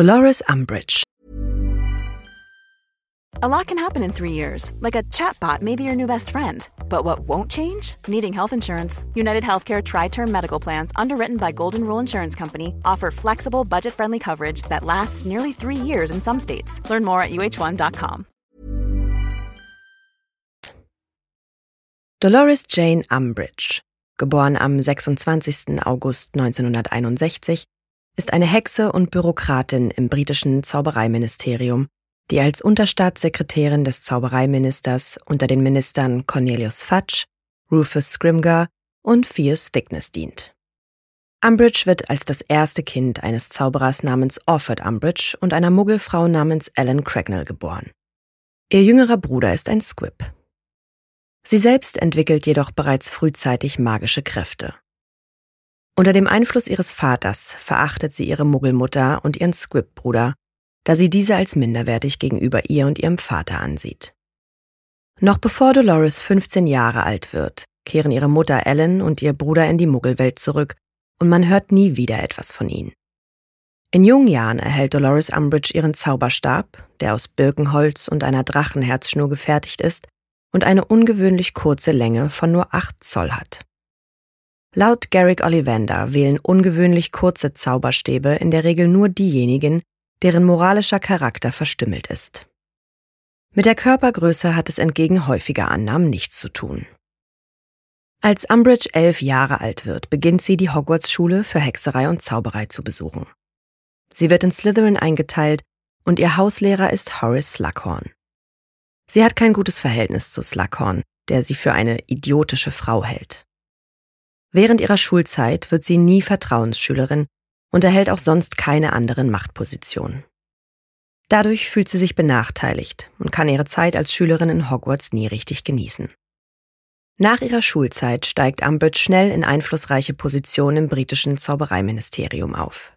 Dolores Umbridge. A lot can happen in three years, like a chatbot may be your new best friend. But what won't change? Needing health insurance. United Healthcare Tri Term Medical Plans, underwritten by Golden Rule Insurance Company, offer flexible, budget friendly coverage that lasts nearly three years in some states. Learn more at uh1.com. Dolores Jane Umbridge, geboren am 26. August 1961, ist eine Hexe und Bürokratin im britischen Zaubereiministerium die als Unterstaatssekretärin des Zaubereiministers unter den Ministern Cornelius Fudge, Rufus Scrimger und Fierce Thickness dient. Umbridge wird als das erste Kind eines Zauberers namens Orford Umbridge und einer Muggelfrau namens Ellen Cracknell geboren. Ihr jüngerer Bruder ist ein Squib. Sie selbst entwickelt jedoch bereits frühzeitig magische Kräfte. Unter dem Einfluss ihres Vaters verachtet sie ihre Muggelmutter und ihren Squib-Bruder da sie diese als minderwertig gegenüber ihr und ihrem Vater ansieht. Noch bevor Dolores 15 Jahre alt wird, kehren ihre Mutter Ellen und ihr Bruder in die Muggelwelt zurück und man hört nie wieder etwas von ihnen. In jungen Jahren erhält Dolores Umbridge ihren Zauberstab, der aus Birkenholz und einer Drachenherzschnur gefertigt ist und eine ungewöhnlich kurze Länge von nur 8 Zoll hat. Laut Garrick Ollivander wählen ungewöhnlich kurze Zauberstäbe in der Regel nur diejenigen, deren moralischer Charakter verstümmelt ist. Mit der Körpergröße hat es entgegen häufiger Annahmen nichts zu tun. Als Umbridge elf Jahre alt wird, beginnt sie die Hogwarts-Schule für Hexerei und Zauberei zu besuchen. Sie wird in Slytherin eingeteilt und ihr Hauslehrer ist Horace Slughorn. Sie hat kein gutes Verhältnis zu Slughorn, der sie für eine idiotische Frau hält. Während ihrer Schulzeit wird sie nie Vertrauensschülerin und erhält auch sonst keine anderen Machtpositionen. Dadurch fühlt sie sich benachteiligt und kann ihre Zeit als Schülerin in Hogwarts nie richtig genießen. Nach ihrer Schulzeit steigt Umbridge schnell in einflussreiche Positionen im britischen Zaubereiministerium auf.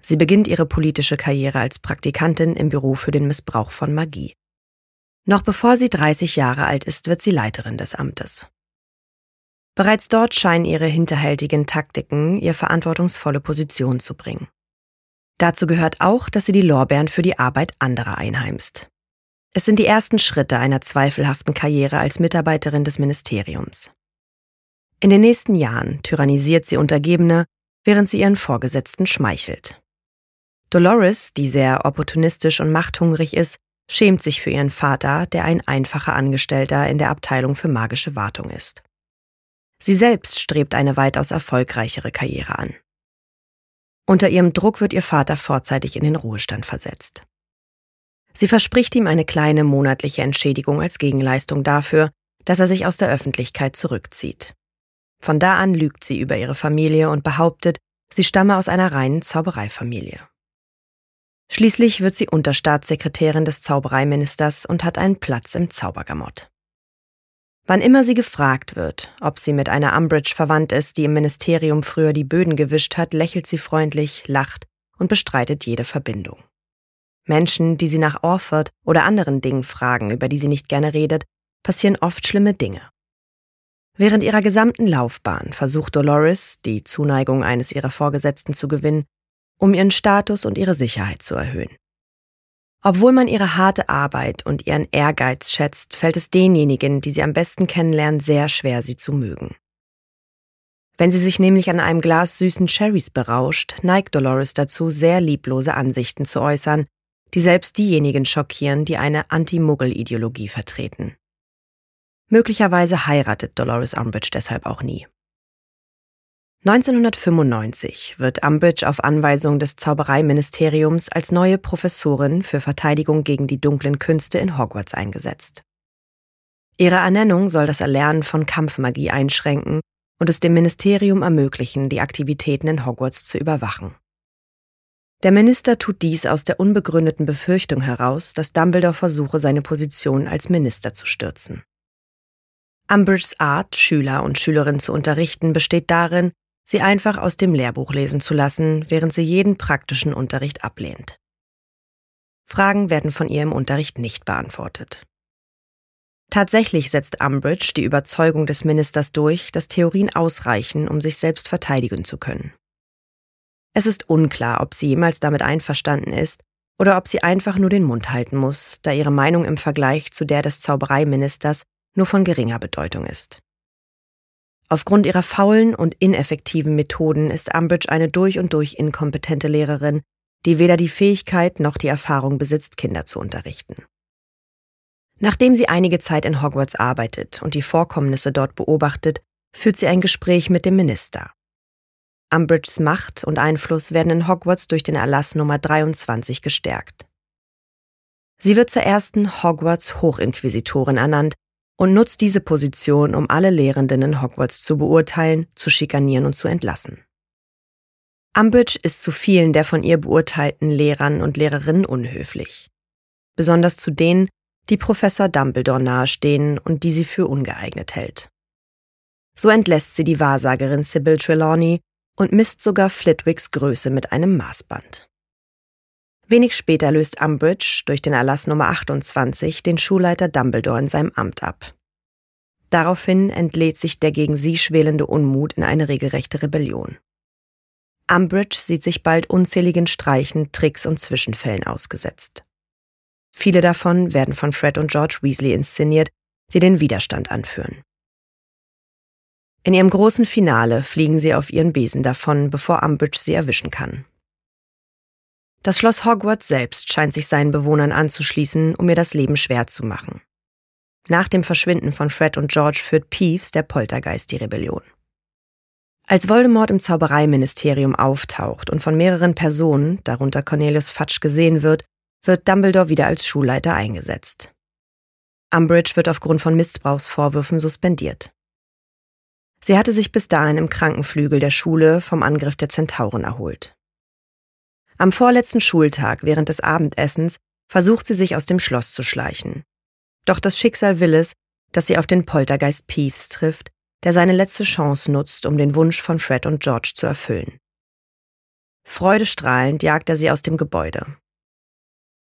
Sie beginnt ihre politische Karriere als Praktikantin im Büro für den Missbrauch von Magie. Noch bevor sie 30 Jahre alt ist, wird sie Leiterin des Amtes. Bereits dort scheinen ihre hinterhältigen Taktiken ihr verantwortungsvolle Position zu bringen. Dazu gehört auch, dass sie die Lorbeeren für die Arbeit anderer einheimst. Es sind die ersten Schritte einer zweifelhaften Karriere als Mitarbeiterin des Ministeriums. In den nächsten Jahren tyrannisiert sie Untergebene, während sie ihren Vorgesetzten schmeichelt. Dolores, die sehr opportunistisch und machthungrig ist, schämt sich für ihren Vater, der ein einfacher Angestellter in der Abteilung für magische Wartung ist. Sie selbst strebt eine weitaus erfolgreichere Karriere an. Unter ihrem Druck wird ihr Vater vorzeitig in den Ruhestand versetzt. Sie verspricht ihm eine kleine monatliche Entschädigung als Gegenleistung dafür, dass er sich aus der Öffentlichkeit zurückzieht. Von da an lügt sie über ihre Familie und behauptet, sie stamme aus einer reinen Zaubereifamilie. Schließlich wird sie Unterstaatssekretärin des Zaubereiministers und hat einen Platz im Zaubergamott. Wann immer sie gefragt wird, ob sie mit einer Umbridge verwandt ist, die im Ministerium früher die Böden gewischt hat, lächelt sie freundlich, lacht und bestreitet jede Verbindung. Menschen, die sie nach Orford oder anderen Dingen fragen, über die sie nicht gerne redet, passieren oft schlimme Dinge. Während ihrer gesamten Laufbahn versucht Dolores, die Zuneigung eines ihrer Vorgesetzten zu gewinnen, um ihren Status und ihre Sicherheit zu erhöhen. Obwohl man ihre harte Arbeit und ihren Ehrgeiz schätzt, fällt es denjenigen, die sie am besten kennenlernen, sehr schwer, sie zu mögen. Wenn sie sich nämlich an einem Glas süßen Cherries berauscht, neigt Dolores dazu, sehr lieblose Ansichten zu äußern, die selbst diejenigen schockieren, die eine Anti-Muggel-Ideologie vertreten. Möglicherweise heiratet Dolores Umbridge deshalb auch nie. 1995 wird Umbridge auf Anweisung des Zaubereiministeriums als neue Professorin für Verteidigung gegen die dunklen Künste in Hogwarts eingesetzt. Ihre Ernennung soll das Erlernen von Kampfmagie einschränken und es dem Ministerium ermöglichen, die Aktivitäten in Hogwarts zu überwachen. Der Minister tut dies aus der unbegründeten Befürchtung heraus, dass Dumbledore versuche, seine Position als Minister zu stürzen. Umbridges Art, Schüler und Schülerinnen zu unterrichten, besteht darin, sie einfach aus dem Lehrbuch lesen zu lassen, während sie jeden praktischen Unterricht ablehnt. Fragen werden von ihr im Unterricht nicht beantwortet. Tatsächlich setzt Umbridge die Überzeugung des Ministers durch, dass Theorien ausreichen, um sich selbst verteidigen zu können. Es ist unklar, ob sie jemals damit einverstanden ist oder ob sie einfach nur den Mund halten muss, da ihre Meinung im Vergleich zu der des Zaubereiministers nur von geringer Bedeutung ist. Aufgrund ihrer faulen und ineffektiven Methoden ist Umbridge eine durch und durch inkompetente Lehrerin, die weder die Fähigkeit noch die Erfahrung besitzt, Kinder zu unterrichten. Nachdem sie einige Zeit in Hogwarts arbeitet und die Vorkommnisse dort beobachtet, führt sie ein Gespräch mit dem Minister. Umbridges Macht und Einfluss werden in Hogwarts durch den Erlass Nummer 23 gestärkt. Sie wird zur ersten Hogwarts Hochinquisitorin ernannt und nutzt diese Position, um alle Lehrenden in Hogwarts zu beurteilen, zu schikanieren und zu entlassen. Umbridge ist zu vielen der von ihr beurteilten Lehrern und Lehrerinnen unhöflich. Besonders zu denen, die Professor Dumbledore nahestehen und die sie für ungeeignet hält. So entlässt sie die Wahrsagerin Sybil Trelawney und misst sogar Flitwicks Größe mit einem Maßband. Wenig später löst Umbridge durch den Erlass Nummer 28 den Schulleiter Dumbledore in seinem Amt ab. Daraufhin entlädt sich der gegen sie schwelende Unmut in eine regelrechte Rebellion. Umbridge sieht sich bald unzähligen Streichen, Tricks und Zwischenfällen ausgesetzt. Viele davon werden von Fred und George Weasley inszeniert, die den Widerstand anführen. In ihrem großen Finale fliegen sie auf ihren Besen davon, bevor Umbridge sie erwischen kann. Das Schloss Hogwarts selbst scheint sich seinen Bewohnern anzuschließen, um ihr das Leben schwer zu machen. Nach dem Verschwinden von Fred und George führt Peeves, der Poltergeist, die Rebellion. Als Voldemort im Zaubereiministerium auftaucht und von mehreren Personen, darunter Cornelius Fudge, gesehen wird, wird Dumbledore wieder als Schulleiter eingesetzt. Umbridge wird aufgrund von Missbrauchsvorwürfen suspendiert. Sie hatte sich bis dahin im Krankenflügel der Schule vom Angriff der Zentauren erholt. Am vorletzten Schultag während des Abendessens versucht sie sich aus dem Schloss zu schleichen. Doch das Schicksal will es, dass sie auf den Poltergeist Peeves trifft, der seine letzte Chance nutzt, um den Wunsch von Fred und George zu erfüllen. Freudestrahlend jagt er sie aus dem Gebäude.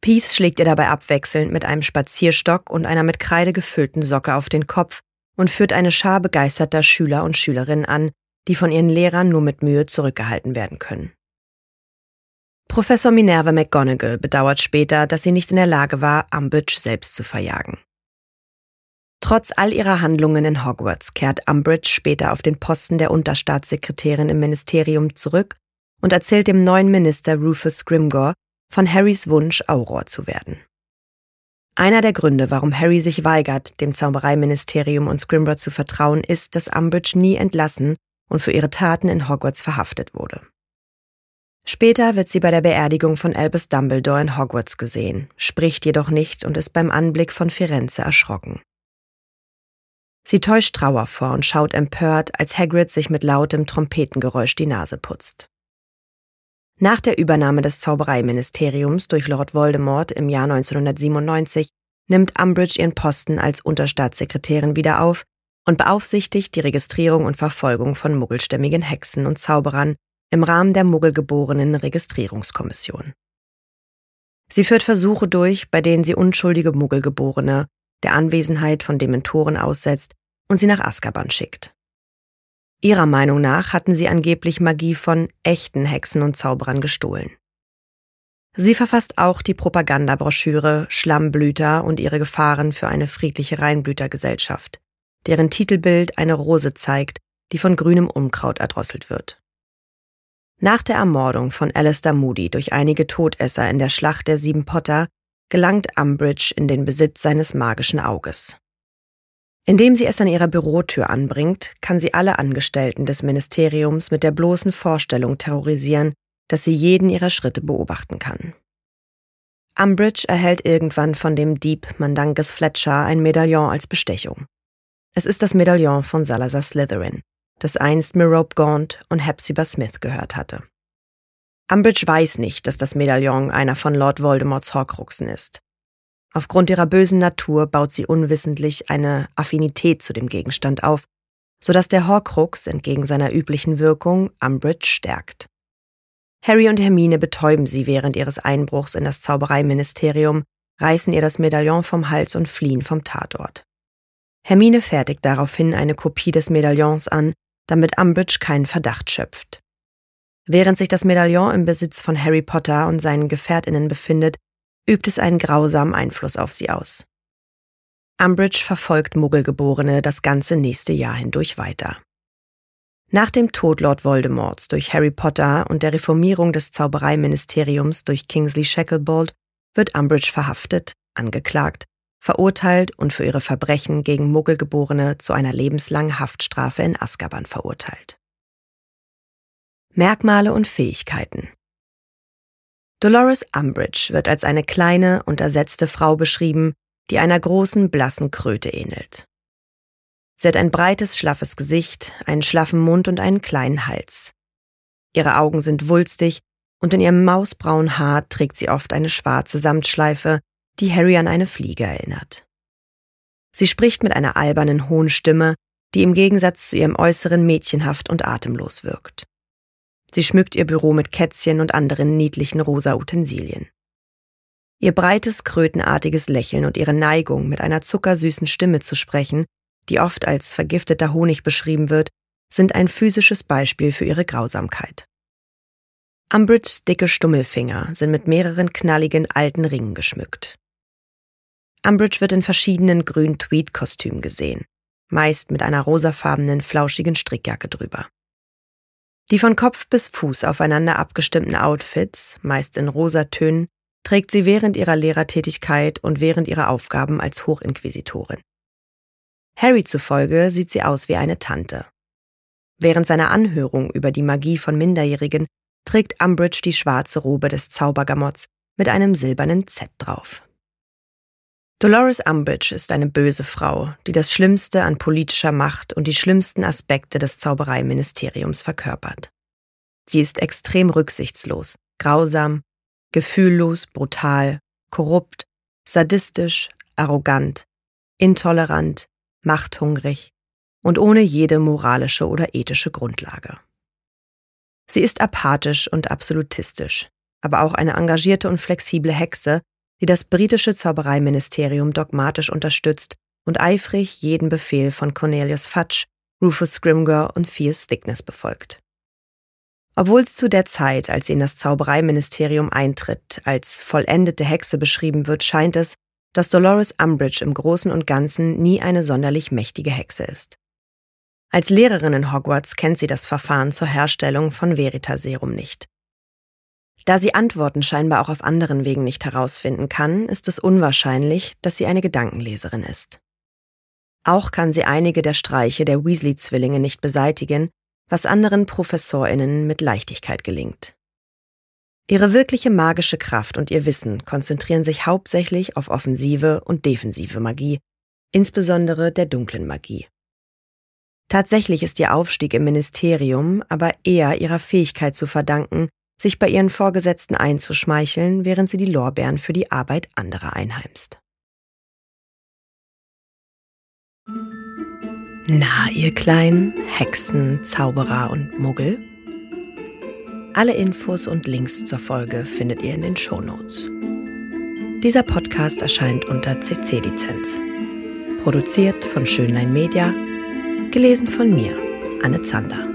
Peeves schlägt ihr dabei abwechselnd mit einem Spazierstock und einer mit Kreide gefüllten Socke auf den Kopf und führt eine Schar begeisterter Schüler und Schülerinnen an, die von ihren Lehrern nur mit Mühe zurückgehalten werden können. Professor Minerva McGonagall bedauert später, dass sie nicht in der Lage war, Umbridge selbst zu verjagen. Trotz all ihrer Handlungen in Hogwarts kehrt Umbridge später auf den Posten der Unterstaatssekretärin im Ministerium zurück und erzählt dem neuen Minister Rufus Scrimgeour von Harrys Wunsch, Auror zu werden. Einer der Gründe, warum Harry sich weigert, dem Zaubereiministerium und Scrimgeour zu vertrauen, ist, dass Umbridge nie entlassen und für ihre Taten in Hogwarts verhaftet wurde. Später wird sie bei der Beerdigung von Albus Dumbledore in Hogwarts gesehen, spricht jedoch nicht und ist beim Anblick von Firenze erschrocken. Sie täuscht Trauer vor und schaut empört, als Hagrid sich mit lautem Trompetengeräusch die Nase putzt. Nach der Übernahme des Zaubereiministeriums durch Lord Voldemort im Jahr 1997 nimmt Umbridge ihren Posten als Unterstaatssekretärin wieder auf und beaufsichtigt die Registrierung und Verfolgung von muggelstämmigen Hexen und Zauberern im Rahmen der Muggelgeborenen Registrierungskommission. Sie führt Versuche durch, bei denen sie unschuldige Muggelgeborene der Anwesenheit von Dementoren aussetzt und sie nach Azkaban schickt. Ihrer Meinung nach hatten sie angeblich Magie von echten Hexen und Zauberern gestohlen. Sie verfasst auch die Propagandabroschüre Schlammblüter und ihre Gefahren für eine friedliche Reinblütergesellschaft, deren Titelbild eine Rose zeigt, die von grünem Unkraut erdrosselt wird. Nach der Ermordung von Alistair Moody durch einige Todesser in der Schlacht der Sieben Potter gelangt Umbridge in den Besitz seines magischen Auges. Indem sie es an ihrer Bürotür anbringt, kann sie alle Angestellten des Ministeriums mit der bloßen Vorstellung terrorisieren, dass sie jeden ihrer Schritte beobachten kann. Umbridge erhält irgendwann von dem Dieb Mandanges Fletcher ein Medaillon als Bestechung. Es ist das Medaillon von Salazar Slytherin das einst Mirope Gaunt und Hepzibah Smith gehört hatte. Umbridge weiß nicht, dass das Medaillon einer von Lord Voldemorts Horcruxen ist. Aufgrund ihrer bösen Natur baut sie unwissentlich eine Affinität zu dem Gegenstand auf, sodass der Horcrux entgegen seiner üblichen Wirkung Umbridge stärkt. Harry und Hermine betäuben sie während ihres Einbruchs in das Zaubereiministerium, reißen ihr das Medaillon vom Hals und fliehen vom Tatort. Hermine fertigt daraufhin eine Kopie des Medaillons an, damit Umbridge keinen Verdacht schöpft. Während sich das Medaillon im Besitz von Harry Potter und seinen Gefährtinnen befindet, übt es einen grausamen Einfluss auf sie aus. Umbridge verfolgt Muggelgeborene das ganze nächste Jahr hindurch weiter. Nach dem Tod Lord Voldemorts durch Harry Potter und der Reformierung des Zaubereiministeriums durch Kingsley Shacklebolt wird Umbridge verhaftet, angeklagt, verurteilt und für ihre Verbrechen gegen Muggelgeborene zu einer lebenslangen Haftstrafe in Azkaban verurteilt. Merkmale und Fähigkeiten Dolores Umbridge wird als eine kleine, untersetzte Frau beschrieben, die einer großen, blassen Kröte ähnelt. Sie hat ein breites, schlaffes Gesicht, einen schlaffen Mund und einen kleinen Hals. Ihre Augen sind wulstig und in ihrem mausbraunen Haar trägt sie oft eine schwarze Samtschleife, die Harry an eine Fliege erinnert. Sie spricht mit einer albernen, hohen Stimme, die im Gegensatz zu ihrem Äußeren mädchenhaft und atemlos wirkt. Sie schmückt ihr Büro mit Kätzchen und anderen niedlichen rosa Utensilien. Ihr breites, krötenartiges Lächeln und ihre Neigung, mit einer zuckersüßen Stimme zu sprechen, die oft als vergifteter Honig beschrieben wird, sind ein physisches Beispiel für ihre Grausamkeit. Umbridges dicke Stummelfinger sind mit mehreren knalligen alten Ringen geschmückt. Umbridge wird in verschiedenen grünen Tweed-Kostümen gesehen, meist mit einer rosafarbenen, flauschigen Strickjacke drüber. Die von Kopf bis Fuß aufeinander abgestimmten Outfits, meist in rosa Tönen, trägt sie während ihrer Lehrertätigkeit und während ihrer Aufgaben als Hochinquisitorin. Harry zufolge sieht sie aus wie eine Tante. Während seiner Anhörung über die Magie von Minderjährigen trägt Umbridge die schwarze Robe des Zaubergamotts mit einem silbernen Z drauf. Dolores Umbridge ist eine böse Frau, die das Schlimmste an politischer Macht und die schlimmsten Aspekte des Zaubereiministeriums verkörpert. Sie ist extrem rücksichtslos, grausam, gefühllos, brutal, korrupt, sadistisch, arrogant, intolerant, machthungrig und ohne jede moralische oder ethische Grundlage. Sie ist apathisch und absolutistisch, aber auch eine engagierte und flexible Hexe, die das britische Zaubereiministerium dogmatisch unterstützt und eifrig jeden Befehl von Cornelius Fudge, Rufus Scrimger und Fierce Thickness befolgt. Obwohl zu der Zeit, als sie in das Zaubereiministerium eintritt, als vollendete Hexe beschrieben wird, scheint es, dass Dolores Umbridge im Großen und Ganzen nie eine sonderlich mächtige Hexe ist. Als Lehrerin in Hogwarts kennt sie das Verfahren zur Herstellung von Veritaserum nicht. Da sie Antworten scheinbar auch auf anderen Wegen nicht herausfinden kann, ist es unwahrscheinlich, dass sie eine Gedankenleserin ist. Auch kann sie einige der Streiche der Weasley-Zwillinge nicht beseitigen, was anderen Professorinnen mit Leichtigkeit gelingt. Ihre wirkliche magische Kraft und ihr Wissen konzentrieren sich hauptsächlich auf offensive und defensive Magie, insbesondere der dunklen Magie. Tatsächlich ist ihr Aufstieg im Ministerium aber eher ihrer Fähigkeit zu verdanken, sich bei ihren Vorgesetzten einzuschmeicheln, während sie die Lorbeeren für die Arbeit anderer einheimst. Na, ihr kleinen Hexen, Zauberer und Muggel? Alle Infos und Links zur Folge findet ihr in den Shownotes. Dieser Podcast erscheint unter CC-Lizenz. Produziert von Schönlein Media, gelesen von mir, Anne Zander.